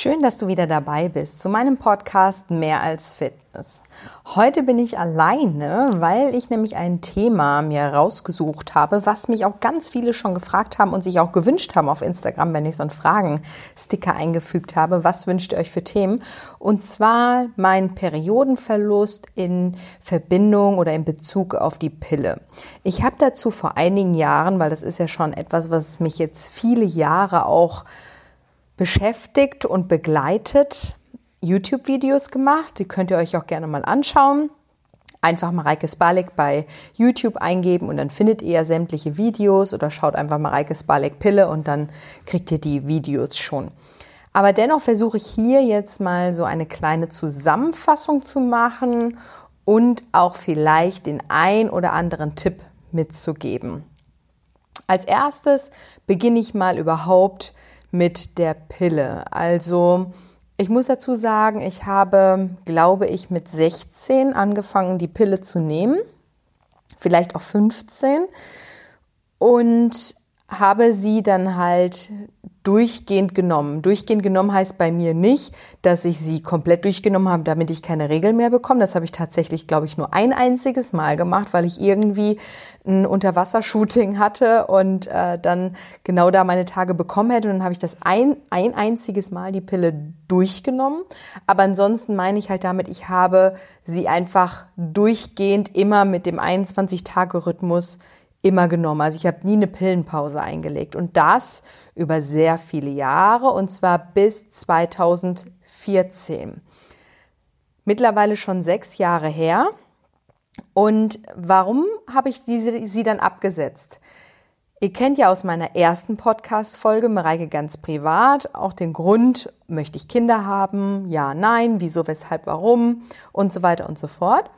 Schön, dass du wieder dabei bist zu meinem Podcast Mehr als Fitness. Heute bin ich alleine, weil ich nämlich ein Thema mir rausgesucht habe, was mich auch ganz viele schon gefragt haben und sich auch gewünscht haben auf Instagram, wenn ich so einen Fragen-Sticker eingefügt habe. Was wünscht ihr euch für Themen? Und zwar mein Periodenverlust in Verbindung oder in Bezug auf die Pille. Ich habe dazu vor einigen Jahren, weil das ist ja schon etwas, was mich jetzt viele Jahre auch beschäftigt und begleitet, YouTube-Videos gemacht. Die könnt ihr euch auch gerne mal anschauen. Einfach Mareike Spalek bei YouTube eingeben und dann findet ihr sämtliche Videos oder schaut einfach Mareike Spalek Pille und dann kriegt ihr die Videos schon. Aber dennoch versuche ich hier jetzt mal so eine kleine Zusammenfassung zu machen und auch vielleicht den ein oder anderen Tipp mitzugeben. Als erstes beginne ich mal überhaupt mit der Pille. Also ich muss dazu sagen, ich habe, glaube ich, mit 16 angefangen, die Pille zu nehmen, vielleicht auch 15 und habe sie dann halt durchgehend genommen. Durchgehend genommen heißt bei mir nicht, dass ich sie komplett durchgenommen habe, damit ich keine Regel mehr bekomme. Das habe ich tatsächlich, glaube ich, nur ein einziges Mal gemacht, weil ich irgendwie ein Unterwassershooting hatte und äh, dann genau da meine Tage bekommen hätte. Und dann habe ich das ein, ein einziges Mal die Pille durchgenommen. Aber ansonsten meine ich halt damit, ich habe sie einfach durchgehend immer mit dem 21-Tage-Rhythmus immer genommen. Also ich habe nie eine Pillenpause eingelegt und das über sehr viele Jahre und zwar bis 2014. Mittlerweile schon sechs Jahre her. Und warum habe ich diese, sie dann abgesetzt? Ihr kennt ja aus meiner ersten Podcast-Folge, Mareike ganz privat, auch den Grund, möchte ich Kinder haben? Ja, nein, wieso, weshalb, warum und so weiter und so fort.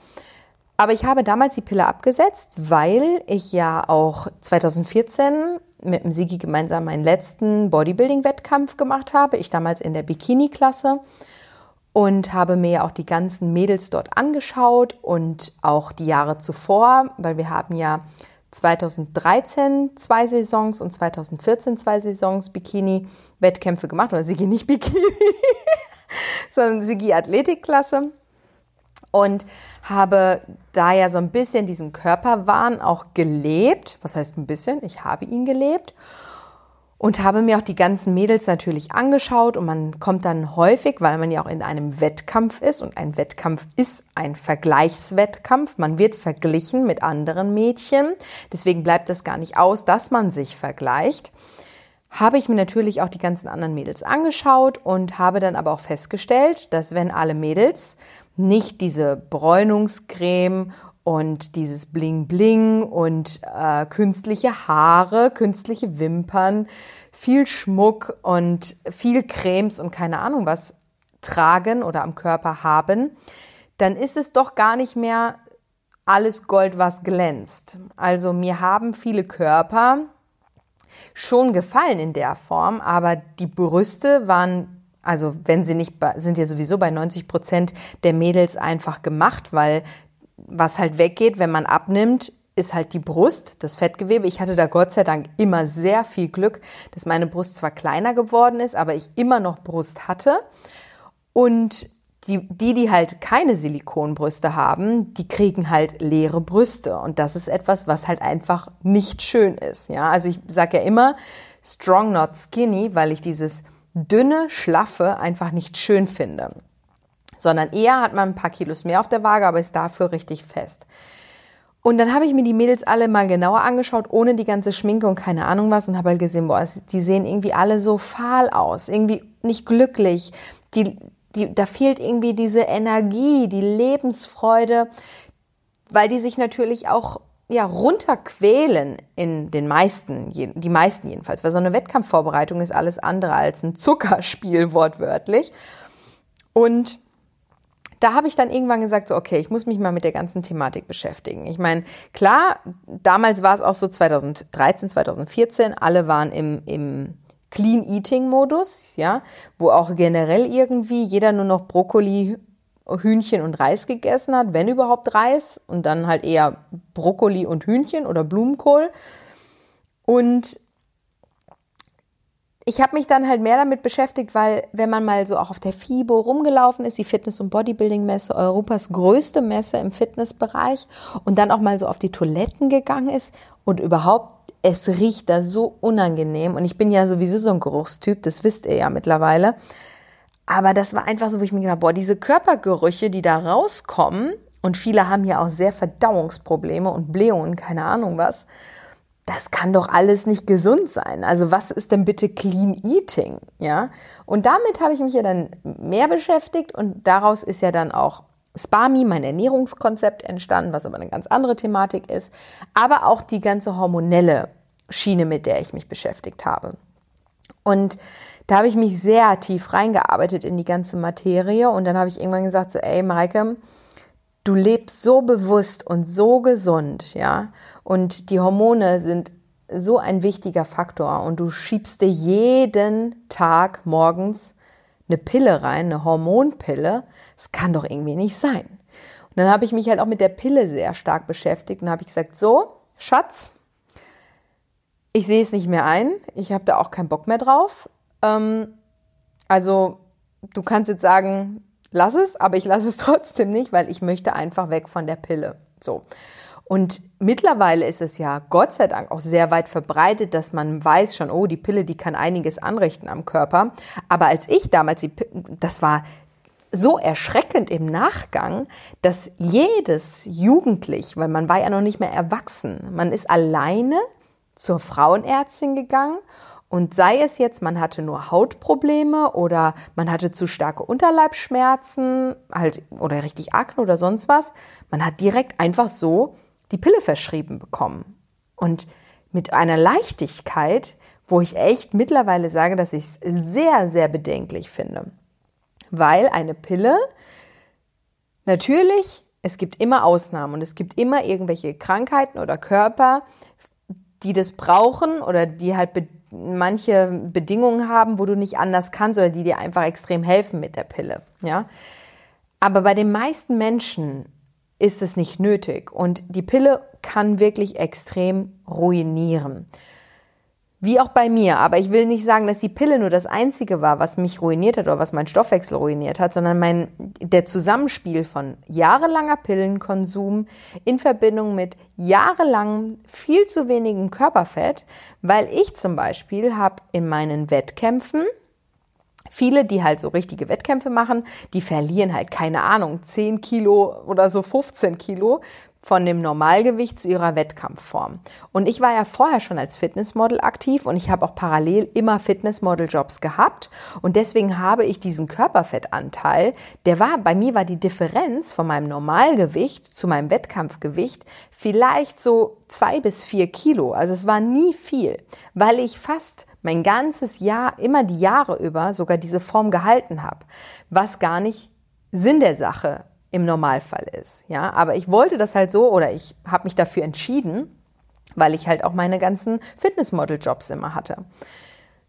Aber ich habe damals die Pille abgesetzt, weil ich ja auch 2014 mit dem Sigi gemeinsam meinen letzten Bodybuilding-Wettkampf gemacht habe. Ich damals in der Bikini-Klasse und habe mir auch die ganzen Mädels dort angeschaut und auch die Jahre zuvor, weil wir haben ja 2013 zwei Saisons und 2014 zwei Saisons Bikini-Wettkämpfe gemacht oder Sigi nicht Bikini, sondern Sigi Athletikklasse und habe da ja so ein bisschen diesen Körperwahn auch gelebt. Was heißt ein bisschen? Ich habe ihn gelebt und habe mir auch die ganzen Mädels natürlich angeschaut und man kommt dann häufig, weil man ja auch in einem Wettkampf ist und ein Wettkampf ist ein Vergleichswettkampf. Man wird verglichen mit anderen Mädchen. Deswegen bleibt das gar nicht aus, dass man sich vergleicht habe ich mir natürlich auch die ganzen anderen Mädels angeschaut und habe dann aber auch festgestellt, dass wenn alle Mädels nicht diese Bräunungscreme und dieses Bling Bling und äh, künstliche Haare, künstliche Wimpern, viel Schmuck und viel Cremes und keine Ahnung was tragen oder am Körper haben, dann ist es doch gar nicht mehr alles Gold, was glänzt. Also mir haben viele Körper schon gefallen in der Form, aber die Brüste waren also wenn sie nicht, sind ja sowieso bei 90 Prozent der Mädels einfach gemacht, weil was halt weggeht, wenn man abnimmt, ist halt die Brust, das Fettgewebe. Ich hatte da Gott sei Dank immer sehr viel Glück, dass meine Brust zwar kleiner geworden ist, aber ich immer noch Brust hatte. Und die, die, die halt keine Silikonbrüste haben, die kriegen halt leere Brüste. Und das ist etwas, was halt einfach nicht schön ist. Ja, also ich sage ja immer strong, not skinny, weil ich dieses dünne, schlaffe einfach nicht schön finde. Sondern eher hat man ein paar Kilos mehr auf der Waage, aber ist dafür richtig fest. Und dann habe ich mir die Mädels alle mal genauer angeschaut, ohne die ganze Schminke und keine Ahnung was, und habe halt gesehen, boah, die sehen irgendwie alle so fahl aus, irgendwie nicht glücklich. Die, die, da fehlt irgendwie diese Energie, die Lebensfreude, weil die sich natürlich auch ja, runterquälen in den meisten, die meisten jedenfalls, weil so eine Wettkampfvorbereitung ist alles andere als ein Zuckerspiel, wortwörtlich. Und da habe ich dann irgendwann gesagt, so, okay, ich muss mich mal mit der ganzen Thematik beschäftigen. Ich meine, klar, damals war es auch so 2013, 2014, alle waren im, im Clean Eating Modus, ja, wo auch generell irgendwie jeder nur noch Brokkoli Hühnchen und Reis gegessen hat, wenn überhaupt Reis und dann halt eher Brokkoli und Hühnchen oder Blumenkohl. Und ich habe mich dann halt mehr damit beschäftigt, weil wenn man mal so auch auf der FIBO rumgelaufen ist, die Fitness- und Bodybuilding-Messe, Europas größte Messe im Fitnessbereich und dann auch mal so auf die Toiletten gegangen ist und überhaupt, es riecht da so unangenehm und ich bin ja sowieso so ein Geruchstyp, das wisst ihr ja mittlerweile. Aber das war einfach so, wo ich mir gedacht, boah, diese Körpergerüche, die da rauskommen und viele haben ja auch sehr Verdauungsprobleme und Blähungen, keine Ahnung was das kann doch alles nicht gesund sein. Also was ist denn bitte Clean Eating? Ja, und damit habe ich mich ja dann mehr beschäftigt und daraus ist ja dann auch SPAMI, mein Ernährungskonzept entstanden, was aber eine ganz andere Thematik ist, aber auch die ganze hormonelle Schiene, mit der ich mich beschäftigt habe. Und da habe ich mich sehr tief reingearbeitet in die ganze Materie und dann habe ich irgendwann gesagt so, ey Maike, du lebst so bewusst und so gesund, ja, und die Hormone sind so ein wichtiger Faktor und du schiebst dir jeden Tag morgens eine Pille rein, eine Hormonpille. Das kann doch irgendwie nicht sein. Und dann habe ich mich halt auch mit der Pille sehr stark beschäftigt und habe ich gesagt, so, Schatz, ich sehe es nicht mehr ein, ich habe da auch keinen Bock mehr drauf. Ähm, also du kannst jetzt sagen, lass es, aber ich lasse es trotzdem nicht, weil ich möchte einfach weg von der Pille. So. Und mittlerweile ist es ja Gott sei Dank auch sehr weit verbreitet, dass man weiß schon, oh, die Pille, die kann einiges anrichten am Körper. Aber als ich damals die, das war so erschreckend im Nachgang, dass jedes Jugendlich, weil man war ja noch nicht mehr erwachsen, man ist alleine zur Frauenärztin gegangen und sei es jetzt, man hatte nur Hautprobleme oder man hatte zu starke Unterleibschmerzen, halt, oder richtig Akne oder sonst was, man hat direkt einfach so die Pille verschrieben bekommen. Und mit einer Leichtigkeit, wo ich echt mittlerweile sage, dass ich es sehr, sehr bedenklich finde. Weil eine Pille, natürlich, es gibt immer Ausnahmen und es gibt immer irgendwelche Krankheiten oder Körper, die das brauchen oder die halt be manche Bedingungen haben, wo du nicht anders kannst oder die dir einfach extrem helfen mit der Pille, ja. Aber bei den meisten Menschen ist es nicht nötig und die Pille kann wirklich extrem ruinieren. Wie auch bei mir, aber ich will nicht sagen, dass die Pille nur das einzige war, was mich ruiniert hat oder was meinen Stoffwechsel ruiniert hat, sondern mein, der Zusammenspiel von jahrelanger Pillenkonsum in Verbindung mit jahrelangem viel zu wenigem Körperfett, weil ich zum Beispiel habe in meinen Wettkämpfen Viele, die halt so richtige Wettkämpfe machen, die verlieren halt, keine Ahnung, 10 Kilo oder so 15 Kilo von dem Normalgewicht zu ihrer Wettkampfform. Und ich war ja vorher schon als Fitnessmodel aktiv und ich habe auch parallel immer Fitnessmodel-Jobs gehabt. Und deswegen habe ich diesen Körperfettanteil, der war, bei mir war die Differenz von meinem Normalgewicht zu meinem Wettkampfgewicht vielleicht so zwei bis vier Kilo. Also es war nie viel, weil ich fast mein ganzes Jahr, immer die Jahre über sogar diese Form gehalten habe, was gar nicht Sinn der Sache im Normalfall ist. Ja, aber ich wollte das halt so oder ich habe mich dafür entschieden, weil ich halt auch meine ganzen Fitnessmodel-Jobs immer hatte.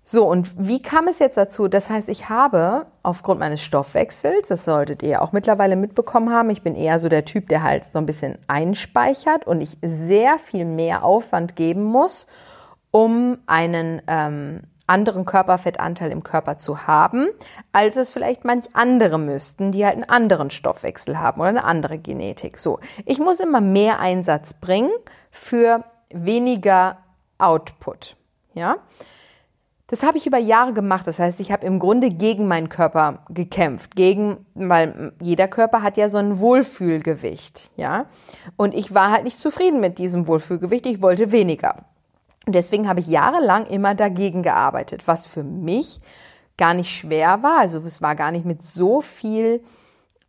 So, und wie kam es jetzt dazu? Das heißt, ich habe aufgrund meines Stoffwechsels, das solltet ihr auch mittlerweile mitbekommen haben, ich bin eher so der Typ, der halt so ein bisschen einspeichert und ich sehr viel mehr Aufwand geben muss, um einen ähm, anderen Körperfettanteil im Körper zu haben, als es vielleicht manch andere müssten, die halt einen anderen Stoffwechsel haben oder eine andere Genetik. So, ich muss immer mehr Einsatz bringen für weniger Output. Ja, das habe ich über Jahre gemacht. Das heißt, ich habe im Grunde gegen meinen Körper gekämpft, gegen, weil jeder Körper hat ja so ein Wohlfühlgewicht, ja. Und ich war halt nicht zufrieden mit diesem Wohlfühlgewicht. Ich wollte weniger. Und deswegen habe ich jahrelang immer dagegen gearbeitet, was für mich gar nicht schwer war. Also es war gar nicht mit so viel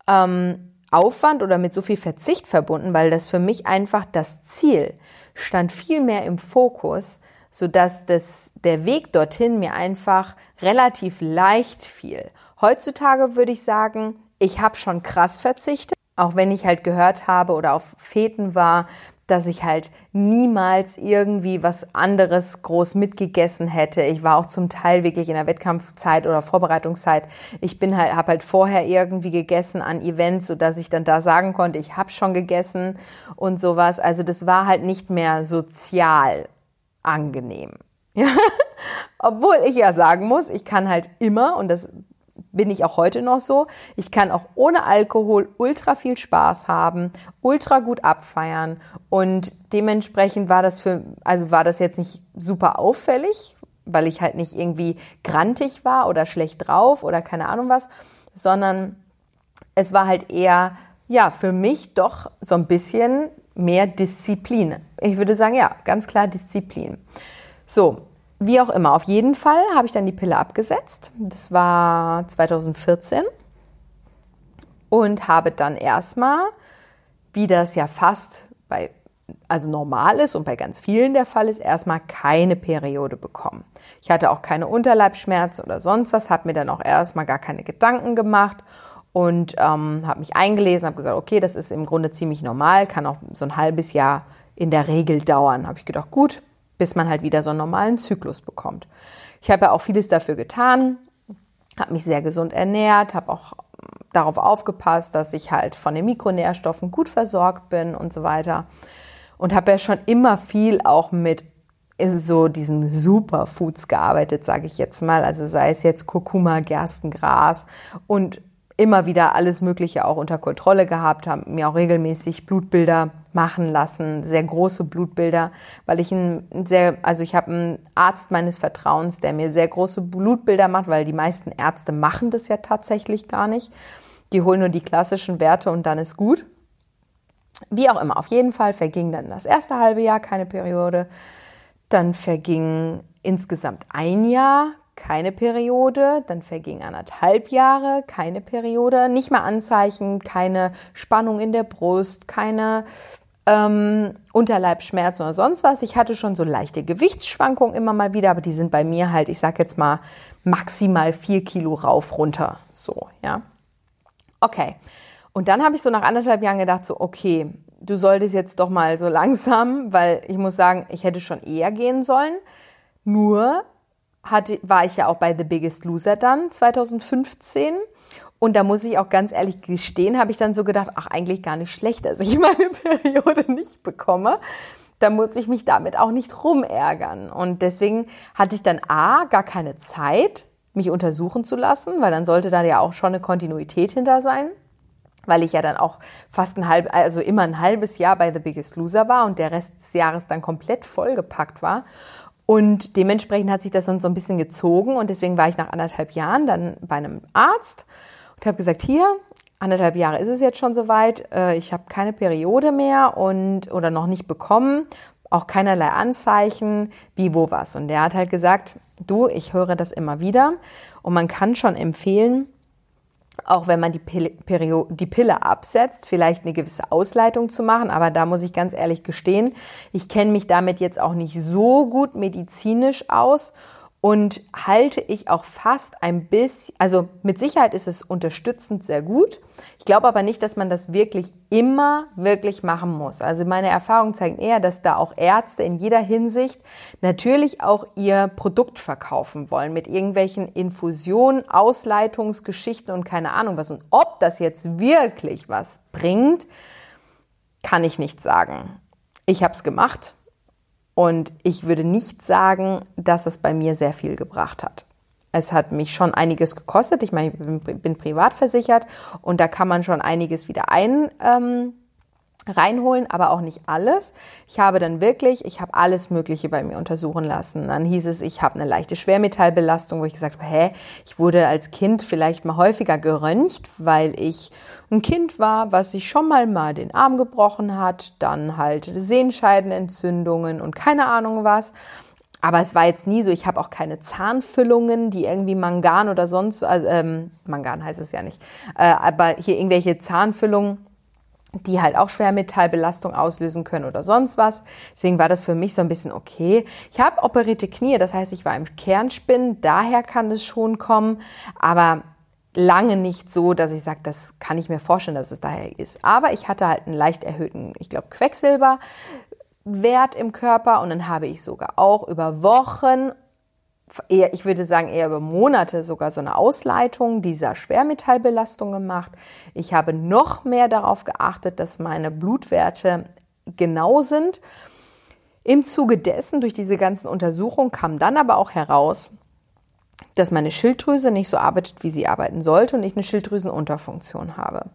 ähm, Aufwand oder mit so viel Verzicht verbunden, weil das für mich einfach das Ziel stand viel mehr im Fokus, sodass das, der Weg dorthin mir einfach relativ leicht fiel. Heutzutage würde ich sagen, ich habe schon krass verzichtet, auch wenn ich halt gehört habe oder auf Feten war, dass ich halt niemals irgendwie was anderes groß mitgegessen hätte. Ich war auch zum Teil wirklich in der Wettkampfzeit oder Vorbereitungszeit. Ich bin halt, habe halt vorher irgendwie gegessen an Events, so dass ich dann da sagen konnte, ich habe schon gegessen und sowas. Also das war halt nicht mehr sozial angenehm. Ja? Obwohl ich ja sagen muss, ich kann halt immer, und das bin ich auch heute noch so, ich kann auch ohne Alkohol ultra viel Spaß haben, ultra gut abfeiern und dementsprechend war das für, also war das jetzt nicht super auffällig, weil ich halt nicht irgendwie grantig war oder schlecht drauf oder keine Ahnung was, sondern es war halt eher, ja, für mich doch so ein bisschen mehr Disziplin. Ich würde sagen, ja, ganz klar Disziplin. So, wie auch immer, auf jeden Fall habe ich dann die Pille abgesetzt. Das war 2014 und habe dann erstmal, wie das ja fast bei also normal ist und bei ganz vielen der Fall ist, erstmal keine Periode bekommen. Ich hatte auch keine Unterleibschmerzen oder sonst was, habe mir dann auch erstmal gar keine Gedanken gemacht und ähm, habe mich eingelesen, habe gesagt, okay, das ist im Grunde ziemlich normal, kann auch so ein halbes Jahr in der Regel dauern. Habe ich gedacht, gut, bis man halt wieder so einen normalen Zyklus bekommt. Ich habe ja auch vieles dafür getan, habe mich sehr gesund ernährt, habe auch darauf aufgepasst, dass ich halt von den Mikronährstoffen gut versorgt bin und so weiter. Und habe ja schon immer viel auch mit so diesen Superfoods gearbeitet, sage ich jetzt mal. Also sei es jetzt Kurkuma, Gerstengras und immer wieder alles Mögliche auch unter Kontrolle gehabt, haben mir auch regelmäßig Blutbilder machen lassen, sehr große Blutbilder, weil ich ein sehr, also ich habe einen Arzt meines Vertrauens, der mir sehr große Blutbilder macht, weil die meisten Ärzte machen das ja tatsächlich gar nicht. Die holen nur die klassischen Werte und dann ist gut. Wie auch immer, auf jeden Fall verging dann das erste halbe Jahr keine Periode. Dann verging insgesamt ein Jahr keine Periode, dann verging anderthalb Jahre, keine Periode, nicht mal Anzeichen, keine Spannung in der Brust, keine ähm, Unterleibschmerzen oder sonst was. Ich hatte schon so leichte Gewichtsschwankungen immer mal wieder, aber die sind bei mir halt, ich sag jetzt mal, maximal vier Kilo rauf, runter. So, ja. Okay. Und dann habe ich so nach anderthalb Jahren gedacht, so, okay, du solltest jetzt doch mal so langsam, weil ich muss sagen, ich hätte schon eher gehen sollen. Nur hatte, war ich ja auch bei The Biggest Loser dann 2015. Und da muss ich auch ganz ehrlich gestehen, habe ich dann so gedacht, ach, eigentlich gar nicht schlecht, dass ich meine Periode nicht bekomme. Da muss ich mich damit auch nicht rumärgern. Und deswegen hatte ich dann A, gar keine Zeit, mich untersuchen zu lassen, weil dann sollte da ja auch schon eine Kontinuität hinter sein. Weil ich ja dann auch fast ein halb, also immer ein halbes Jahr bei The Biggest Loser war und der Rest des Jahres dann komplett vollgepackt war. Und dementsprechend hat sich das dann so ein bisschen gezogen und deswegen war ich nach anderthalb Jahren dann bei einem Arzt und habe gesagt, hier, anderthalb Jahre ist es jetzt schon soweit, äh, ich habe keine Periode mehr und oder noch nicht bekommen, auch keinerlei Anzeichen, wie, wo, was. Und der hat halt gesagt, du, ich höre das immer wieder und man kann schon empfehlen, auch wenn man die Pille, die Pille absetzt, vielleicht eine gewisse Ausleitung zu machen. Aber da muss ich ganz ehrlich gestehen, ich kenne mich damit jetzt auch nicht so gut medizinisch aus und halte ich auch fast ein bisschen, also mit Sicherheit ist es unterstützend sehr gut. Ich glaube aber nicht, dass man das wirklich immer wirklich machen muss. Also meine Erfahrungen zeigen eher, dass da auch Ärzte in jeder Hinsicht natürlich auch ihr Produkt verkaufen wollen mit irgendwelchen Infusionen, Ausleitungsgeschichten und keine Ahnung was. Und ob das jetzt wirklich was bringt, kann ich nicht sagen. Ich habe es gemacht und ich würde nicht sagen, dass es bei mir sehr viel gebracht hat. Es hat mich schon einiges gekostet. Ich meine, ich bin privat versichert und da kann man schon einiges wieder ein, ähm, reinholen, aber auch nicht alles. Ich habe dann wirklich, ich habe alles Mögliche bei mir untersuchen lassen. Dann hieß es, ich habe eine leichte Schwermetallbelastung, wo ich gesagt habe, hä, ich wurde als Kind vielleicht mal häufiger geröntgt, weil ich ein Kind war, was sich schon mal mal den Arm gebrochen hat, dann halt Sehenscheidenentzündungen und keine Ahnung was. Aber es war jetzt nie so, ich habe auch keine Zahnfüllungen, die irgendwie Mangan oder sonst, also, ähm, Mangan heißt es ja nicht, äh, aber hier irgendwelche Zahnfüllungen die halt auch Schwermetallbelastung auslösen können oder sonst was. Deswegen war das für mich so ein bisschen okay. Ich habe operierte Knie, das heißt, ich war im Kernspinn, daher kann es schon kommen, aber lange nicht so, dass ich sage, das kann ich mir vorstellen, dass es daher ist. Aber ich hatte halt einen leicht erhöhten, ich glaube, Quecksilberwert im Körper und dann habe ich sogar auch über Wochen eher, ich würde sagen, eher über Monate sogar so eine Ausleitung dieser Schwermetallbelastung gemacht. Ich habe noch mehr darauf geachtet, dass meine Blutwerte genau sind. Im Zuge dessen, durch diese ganzen Untersuchungen, kam dann aber auch heraus, dass meine Schilddrüse nicht so arbeitet, wie sie arbeiten sollte und ich eine Schilddrüsenunterfunktion habe.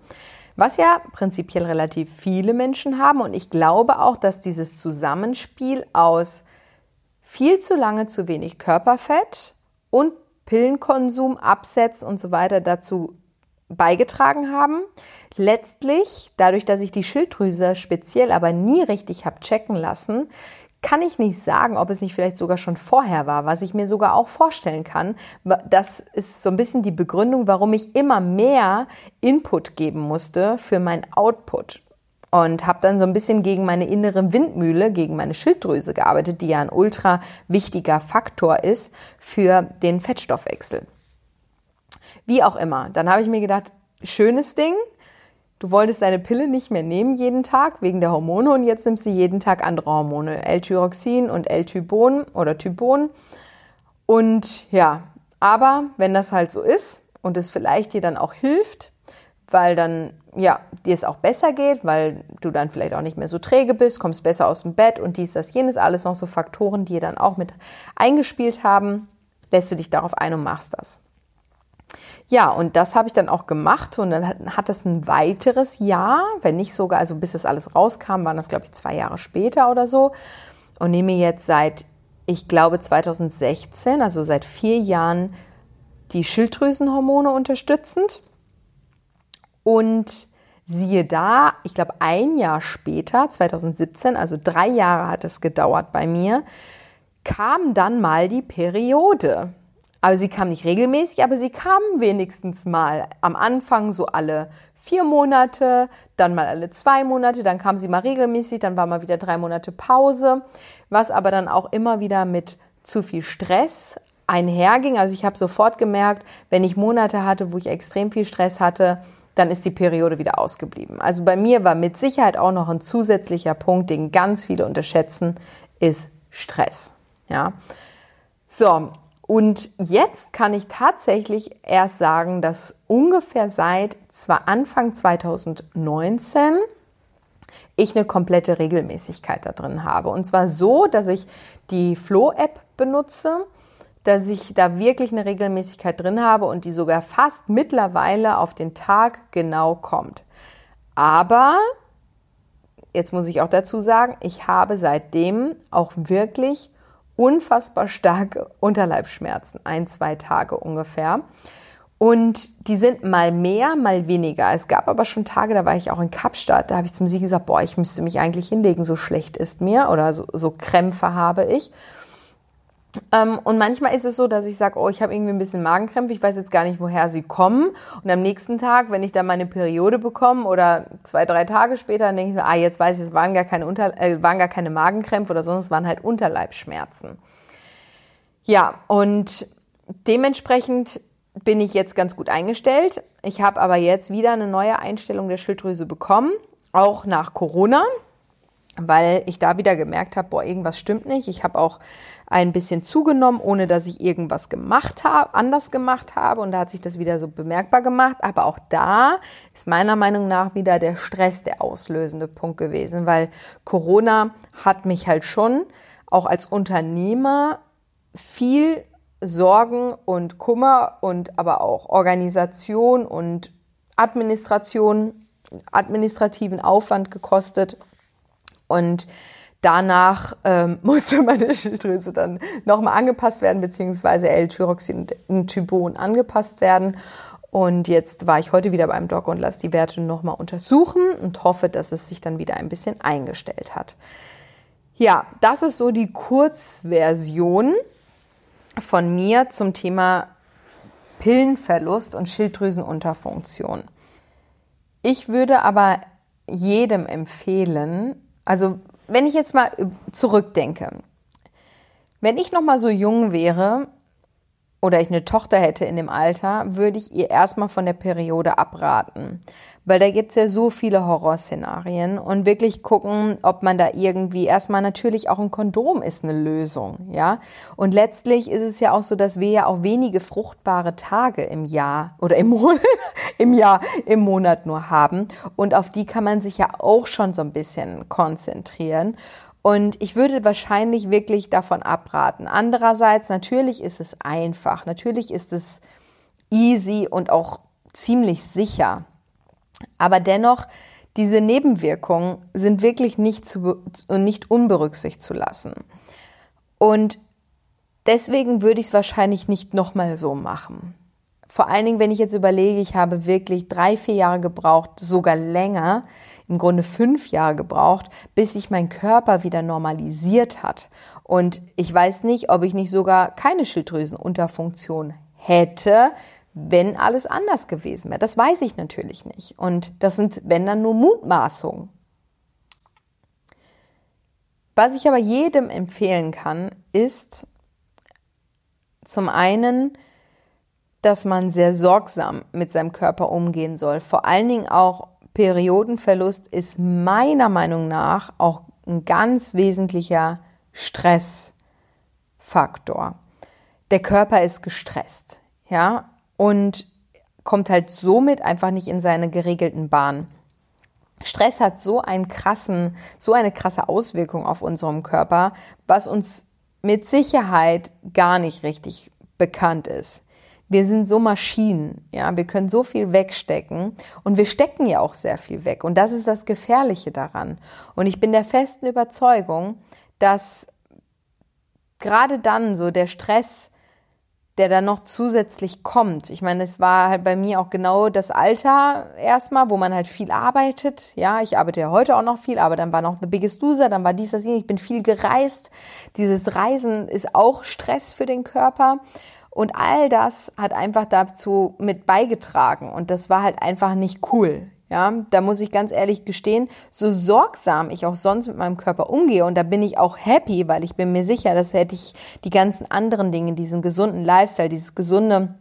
Was ja prinzipiell relativ viele Menschen haben und ich glaube auch, dass dieses Zusammenspiel aus viel zu lange zu wenig Körperfett und Pillenkonsum, Absetz und so weiter dazu beigetragen haben. Letztlich, dadurch, dass ich die Schilddrüse speziell aber nie richtig habe checken lassen, kann ich nicht sagen, ob es nicht vielleicht sogar schon vorher war, was ich mir sogar auch vorstellen kann. Das ist so ein bisschen die Begründung, warum ich immer mehr Input geben musste für mein Output. Und habe dann so ein bisschen gegen meine innere Windmühle, gegen meine Schilddrüse gearbeitet, die ja ein ultra wichtiger Faktor ist für den Fettstoffwechsel. Wie auch immer. Dann habe ich mir gedacht, schönes Ding, Du wolltest deine Pille nicht mehr nehmen jeden Tag wegen der Hormone und jetzt nimmst du jeden Tag andere Hormone, L-Tyroxin und L-Typon oder Typon. Und ja, aber wenn das halt so ist und es vielleicht dir dann auch hilft, weil dann ja, dir es auch besser geht, weil du dann vielleicht auch nicht mehr so träge bist, kommst besser aus dem Bett und dies, das, jenes, alles noch so Faktoren, die dann auch mit eingespielt haben, lässt du dich darauf ein und machst das. Ja, und das habe ich dann auch gemacht und dann hat das ein weiteres Jahr, wenn nicht sogar, also bis das alles rauskam, waren das glaube ich zwei Jahre später oder so und nehme jetzt seit, ich glaube 2016, also seit vier Jahren die Schilddrüsenhormone unterstützend und siehe da, ich glaube ein Jahr später, 2017, also drei Jahre hat es gedauert bei mir, kam dann mal die Periode. Aber sie kam nicht regelmäßig, aber sie kam wenigstens mal. Am Anfang so alle vier Monate, dann mal alle zwei Monate, dann kam sie mal regelmäßig, dann war mal wieder drei Monate Pause, was aber dann auch immer wieder mit zu viel Stress einherging. Also ich habe sofort gemerkt, wenn ich Monate hatte, wo ich extrem viel Stress hatte, dann ist die Periode wieder ausgeblieben. Also bei mir war mit Sicherheit auch noch ein zusätzlicher Punkt, den ganz viele unterschätzen, ist Stress. Ja. So, und jetzt kann ich tatsächlich erst sagen, dass ungefähr seit zwar Anfang 2019 ich eine komplette Regelmäßigkeit da drin habe. Und zwar so, dass ich die Flow-App benutze, dass ich da wirklich eine Regelmäßigkeit drin habe und die sogar fast mittlerweile auf den Tag genau kommt. Aber, jetzt muss ich auch dazu sagen, ich habe seitdem auch wirklich unfassbar starke Unterleibsschmerzen, ein, zwei Tage ungefähr. Und die sind mal mehr, mal weniger. Es gab aber schon Tage, da war ich auch in Kapstadt, da habe ich zum Sieg gesagt, boah, ich müsste mich eigentlich hinlegen, so schlecht ist mir oder so, so Krämpfe habe ich. Ähm, und manchmal ist es so, dass ich sage, oh, ich habe irgendwie ein bisschen Magenkrämpfe, ich weiß jetzt gar nicht, woher sie kommen. Und am nächsten Tag, wenn ich dann meine Periode bekomme oder zwei, drei Tage später, dann denke ich so, ah, jetzt weiß ich, es waren gar keine, Unter äh, waren gar keine Magenkrämpfe oder sonst, es waren halt Unterleibsschmerzen. Ja, und dementsprechend bin ich jetzt ganz gut eingestellt. Ich habe aber jetzt wieder eine neue Einstellung der Schilddrüse bekommen, auch nach Corona weil ich da wieder gemerkt habe, boah, irgendwas stimmt nicht. Ich habe auch ein bisschen zugenommen, ohne dass ich irgendwas gemacht habe, anders gemacht habe. Und da hat sich das wieder so bemerkbar gemacht. Aber auch da ist meiner Meinung nach wieder der Stress der auslösende Punkt gewesen, weil Corona hat mich halt schon auch als Unternehmer viel Sorgen und Kummer und aber auch Organisation und Administration, administrativen Aufwand gekostet und danach ähm, musste meine Schilddrüse dann nochmal angepasst werden, beziehungsweise L-Tyroxin und Typon angepasst werden. Und jetzt war ich heute wieder beim Doc und lasse die Werte nochmal untersuchen und hoffe, dass es sich dann wieder ein bisschen eingestellt hat. Ja, das ist so die Kurzversion von mir zum Thema Pillenverlust und Schilddrüsenunterfunktion. Ich würde aber jedem empfehlen, also wenn ich jetzt mal zurückdenke, wenn ich noch mal so jung wäre oder ich eine Tochter hätte in dem Alter, würde ich ihr erstmal von der Periode abraten. Weil da gibt's ja so viele Horrorszenarien und wirklich gucken, ob man da irgendwie erstmal natürlich auch ein Kondom ist eine Lösung, ja. Und letztlich ist es ja auch so, dass wir ja auch wenige fruchtbare Tage im Jahr oder im im Jahr, im Monat nur haben. Und auf die kann man sich ja auch schon so ein bisschen konzentrieren. Und ich würde wahrscheinlich wirklich davon abraten. Andererseits, natürlich ist es einfach, natürlich ist es easy und auch ziemlich sicher. Aber dennoch, diese Nebenwirkungen sind wirklich nicht, zu, nicht unberücksichtigt zu lassen. Und deswegen würde ich es wahrscheinlich nicht nochmal so machen. Vor allen Dingen, wenn ich jetzt überlege, ich habe wirklich drei, vier Jahre gebraucht, sogar länger, im Grunde fünf Jahre gebraucht, bis sich mein Körper wieder normalisiert hat. Und ich weiß nicht, ob ich nicht sogar keine Schilddrüsenunterfunktion hätte, wenn alles anders gewesen wäre. Das weiß ich natürlich nicht. Und das sind, wenn dann nur Mutmaßungen. Was ich aber jedem empfehlen kann, ist zum einen, dass man sehr sorgsam mit seinem Körper umgehen soll. Vor allen Dingen auch Periodenverlust ist meiner Meinung nach auch ein ganz wesentlicher Stressfaktor. Der Körper ist gestresst, ja, und kommt halt somit einfach nicht in seine geregelten Bahnen. Stress hat so einen krassen, so eine krasse Auswirkung auf unserem Körper, was uns mit Sicherheit gar nicht richtig bekannt ist. Wir sind so Maschinen, ja, wir können so viel wegstecken und wir stecken ja auch sehr viel weg und das ist das Gefährliche daran. Und ich bin der festen Überzeugung, dass gerade dann so der Stress, der dann noch zusätzlich kommt. Ich meine, es war halt bei mir auch genau das Alter erstmal, wo man halt viel arbeitet. Ja, ich arbeite ja heute auch noch viel, aber dann war noch The Biggest Loser, dann war dies, das, ich bin viel gereist. Dieses Reisen ist auch Stress für den Körper. Und all das hat einfach dazu mit beigetragen. Und das war halt einfach nicht cool. Ja, da muss ich ganz ehrlich gestehen, so sorgsam ich auch sonst mit meinem Körper umgehe und da bin ich auch happy, weil ich bin mir sicher, dass hätte ich die ganzen anderen Dinge, diesen gesunden Lifestyle, dieses gesunde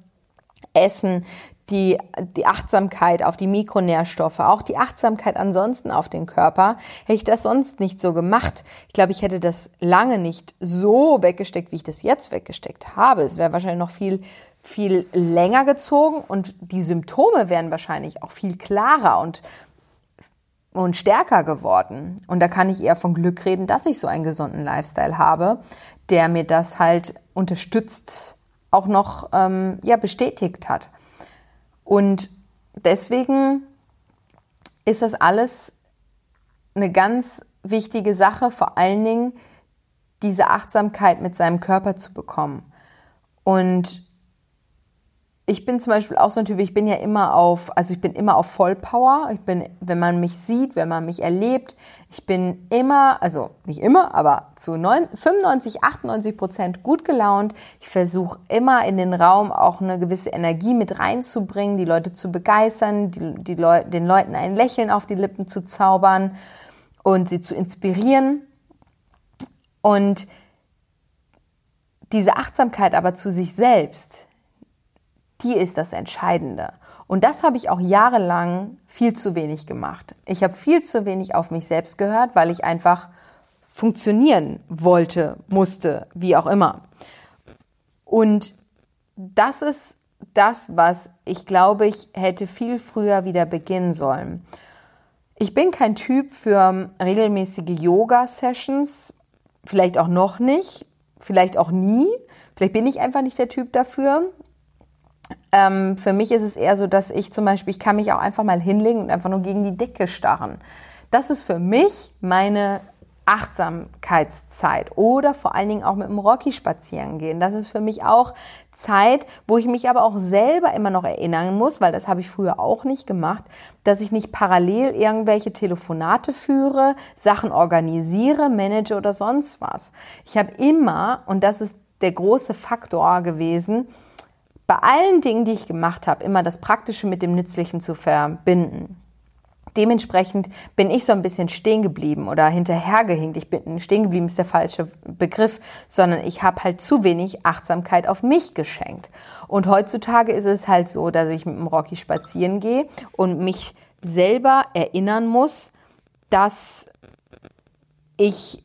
Essen, die, die Achtsamkeit auf die Mikronährstoffe, auch die Achtsamkeit ansonsten auf den Körper, hätte ich das sonst nicht so gemacht. Ich glaube, ich hätte das lange nicht so weggesteckt, wie ich das jetzt weggesteckt habe. Es wäre wahrscheinlich noch viel, viel länger gezogen und die Symptome wären wahrscheinlich auch viel klarer und und stärker geworden. Und da kann ich eher von Glück reden, dass ich so einen gesunden Lifestyle habe, der mir das halt unterstützt, auch noch ähm, ja bestätigt hat. Und deswegen ist das alles eine ganz wichtige Sache, vor allen Dingen diese Achtsamkeit mit seinem Körper zu bekommen. Und ich bin zum Beispiel auch so ein Typ, ich bin ja immer auf, also ich bin immer auf Vollpower. Ich bin, wenn man mich sieht, wenn man mich erlebt, ich bin immer, also nicht immer, aber zu 95, 98 Prozent gut gelaunt. Ich versuche immer in den Raum auch eine gewisse Energie mit reinzubringen, die Leute zu begeistern, die, die Leu den Leuten ein Lächeln auf die Lippen zu zaubern und sie zu inspirieren. Und diese Achtsamkeit aber zu sich selbst, die ist das Entscheidende. Und das habe ich auch jahrelang viel zu wenig gemacht. Ich habe viel zu wenig auf mich selbst gehört, weil ich einfach funktionieren wollte, musste, wie auch immer. Und das ist das, was ich glaube, ich hätte viel früher wieder beginnen sollen. Ich bin kein Typ für regelmäßige Yoga-Sessions, vielleicht auch noch nicht, vielleicht auch nie. Vielleicht bin ich einfach nicht der Typ dafür. Ähm, für mich ist es eher so, dass ich zum Beispiel, ich kann mich auch einfach mal hinlegen und einfach nur gegen die Decke starren. Das ist für mich meine Achtsamkeitszeit oder vor allen Dingen auch mit dem Rocky spazieren gehen. Das ist für mich auch Zeit, wo ich mich aber auch selber immer noch erinnern muss, weil das habe ich früher auch nicht gemacht, dass ich nicht parallel irgendwelche Telefonate führe, Sachen organisiere, manage oder sonst was. Ich habe immer, und das ist der große Faktor gewesen, bei allen Dingen, die ich gemacht habe, immer das Praktische mit dem Nützlichen zu verbinden. Dementsprechend bin ich so ein bisschen stehen geblieben oder hinterhergehinkt. Ich bin stehen geblieben ist der falsche Begriff, sondern ich habe halt zu wenig Achtsamkeit auf mich geschenkt. Und heutzutage ist es halt so, dass ich mit dem Rocky spazieren gehe und mich selber erinnern muss, dass ich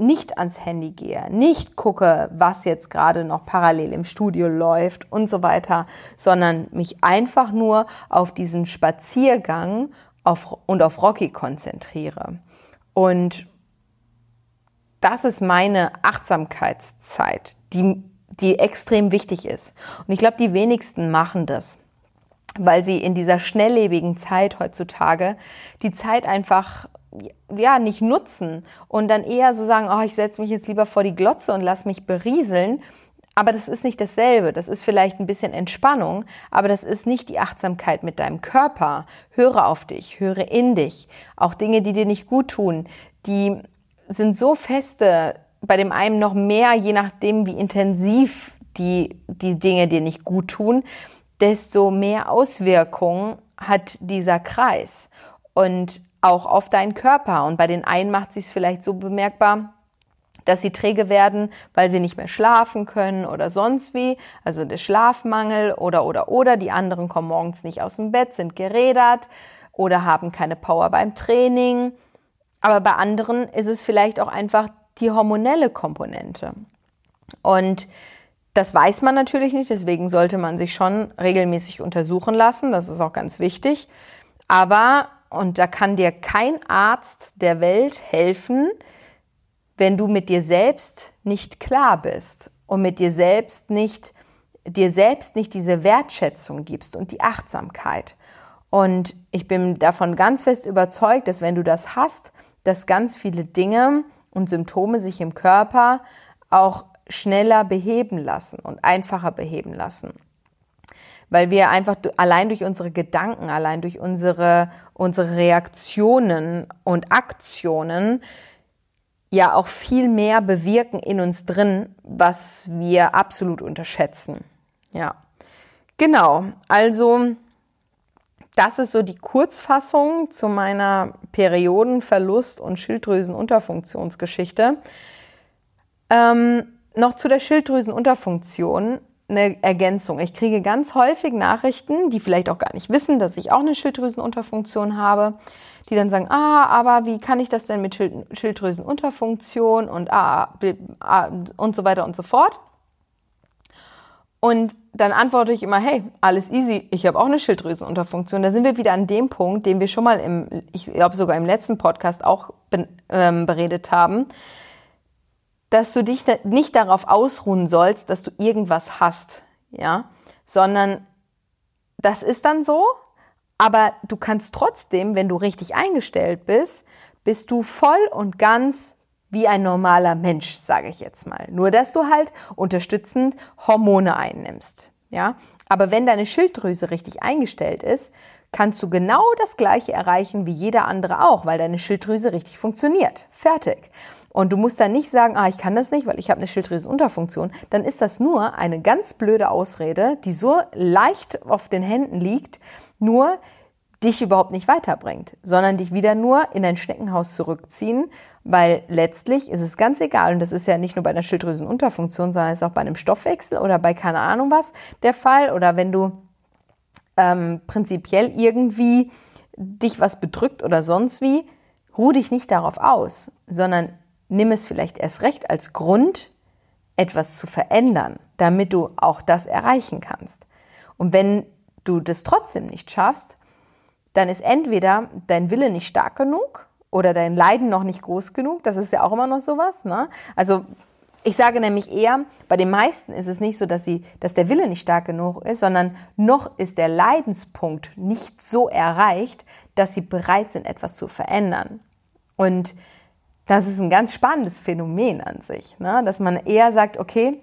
nicht ans Handy gehe, nicht gucke, was jetzt gerade noch parallel im Studio läuft und so weiter, sondern mich einfach nur auf diesen Spaziergang auf, und auf Rocky konzentriere. Und das ist meine Achtsamkeitszeit, die, die extrem wichtig ist. Und ich glaube, die wenigsten machen das, weil sie in dieser schnelllebigen Zeit heutzutage die Zeit einfach ja, nicht nutzen und dann eher so sagen, oh, ich setze mich jetzt lieber vor die Glotze und lass mich berieseln. Aber das ist nicht dasselbe. Das ist vielleicht ein bisschen Entspannung, aber das ist nicht die Achtsamkeit mit deinem Körper. Höre auf dich, höre in dich. Auch Dinge, die dir nicht gut tun, die sind so feste, bei dem einen noch mehr, je nachdem, wie intensiv die, die Dinge dir nicht gut tun, desto mehr Auswirkungen hat dieser Kreis. Und auch auf deinen Körper. Und bei den einen macht sich es vielleicht so bemerkbar, dass sie träge werden, weil sie nicht mehr schlafen können oder sonst wie, also der Schlafmangel oder oder oder. Die anderen kommen morgens nicht aus dem Bett, sind gerädert oder haben keine Power beim Training. Aber bei anderen ist es vielleicht auch einfach die hormonelle Komponente. Und das weiß man natürlich nicht, deswegen sollte man sich schon regelmäßig untersuchen lassen. Das ist auch ganz wichtig. Aber und da kann dir kein Arzt der Welt helfen, wenn du mit dir selbst nicht klar bist und mit dir selbst nicht, dir selbst nicht diese Wertschätzung gibst und die Achtsamkeit. Und ich bin davon ganz fest überzeugt, dass wenn du das hast, dass ganz viele Dinge und Symptome sich im Körper auch schneller beheben lassen und einfacher beheben lassen weil wir einfach allein durch unsere Gedanken, allein durch unsere, unsere Reaktionen und Aktionen ja auch viel mehr bewirken in uns drin, was wir absolut unterschätzen. Ja, genau. Also, das ist so die Kurzfassung zu meiner Periodenverlust- und Schilddrüsenunterfunktionsgeschichte. Ähm, noch zu der Schilddrüsenunterfunktion eine Ergänzung. Ich kriege ganz häufig Nachrichten, die vielleicht auch gar nicht wissen, dass ich auch eine Schilddrüsenunterfunktion habe, die dann sagen, ah, aber wie kann ich das denn mit Schilddrüsenunterfunktion und ah, und so weiter und so fort. Und dann antworte ich immer, hey, alles easy, ich habe auch eine Schilddrüsenunterfunktion. Da sind wir wieder an dem Punkt, den wir schon mal im, ich glaube sogar im letzten Podcast auch ähm, beredet haben dass du dich nicht darauf ausruhen sollst, dass du irgendwas hast, ja, sondern das ist dann so, aber du kannst trotzdem, wenn du richtig eingestellt bist, bist du voll und ganz wie ein normaler Mensch, sage ich jetzt mal. Nur dass du halt unterstützend Hormone einnimmst, ja. Aber wenn deine Schilddrüse richtig eingestellt ist, kannst du genau das Gleiche erreichen wie jeder andere auch, weil deine Schilddrüse richtig funktioniert. Fertig. Und du musst dann nicht sagen, ah, ich kann das nicht, weil ich habe eine Schilddrüsenunterfunktion. Dann ist das nur eine ganz blöde Ausrede, die so leicht auf den Händen liegt, nur dich überhaupt nicht weiterbringt, sondern dich wieder nur in dein Schneckenhaus zurückziehen, weil letztlich ist es ganz egal, und das ist ja nicht nur bei einer Schilddrüsenunterfunktion, sondern ist auch bei einem Stoffwechsel oder bei keine Ahnung was der Fall, oder wenn du ähm, prinzipiell irgendwie dich was bedrückt oder sonst wie, ruh dich nicht darauf aus, sondern nimm es vielleicht erst recht als Grund, etwas zu verändern, damit du auch das erreichen kannst. Und wenn du das trotzdem nicht schaffst, dann ist entweder dein Wille nicht stark genug oder dein Leiden noch nicht groß genug. Das ist ja auch immer noch sowas. Ne? Also ich sage nämlich eher, bei den meisten ist es nicht so, dass, sie, dass der Wille nicht stark genug ist, sondern noch ist der Leidenspunkt nicht so erreicht, dass sie bereit sind, etwas zu verändern. Und das ist ein ganz spannendes Phänomen an sich, ne? dass man eher sagt, okay,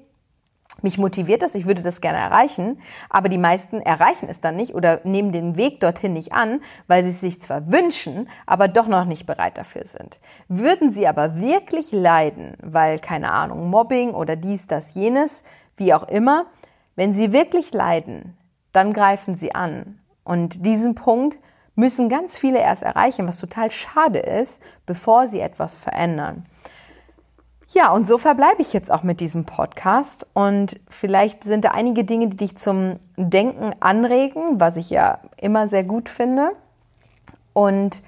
mich motiviert das, ich würde das gerne erreichen, aber die meisten erreichen es dann nicht oder nehmen den Weg dorthin nicht an, weil sie es sich zwar wünschen, aber doch noch nicht bereit dafür sind. Würden sie aber wirklich leiden, weil keine Ahnung, Mobbing oder dies, das, jenes, wie auch immer, wenn sie wirklich leiden, dann greifen sie an. Und diesen Punkt müssen ganz viele erst erreichen, was total schade ist, bevor sie etwas verändern. Ja, und so verbleibe ich jetzt auch mit diesem Podcast. Und vielleicht sind da einige Dinge, die dich zum Denken anregen, was ich ja immer sehr gut finde. Und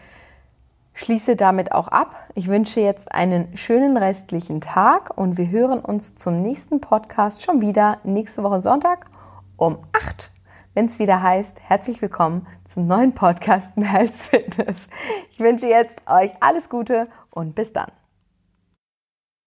schließe damit auch ab. Ich wünsche jetzt einen schönen restlichen Tag und wir hören uns zum nächsten Podcast schon wieder nächste Woche Sonntag um 8 wenn es wieder heißt, herzlich willkommen zum neuen Podcast Mehr als Fitness. Ich wünsche jetzt euch alles Gute und bis dann.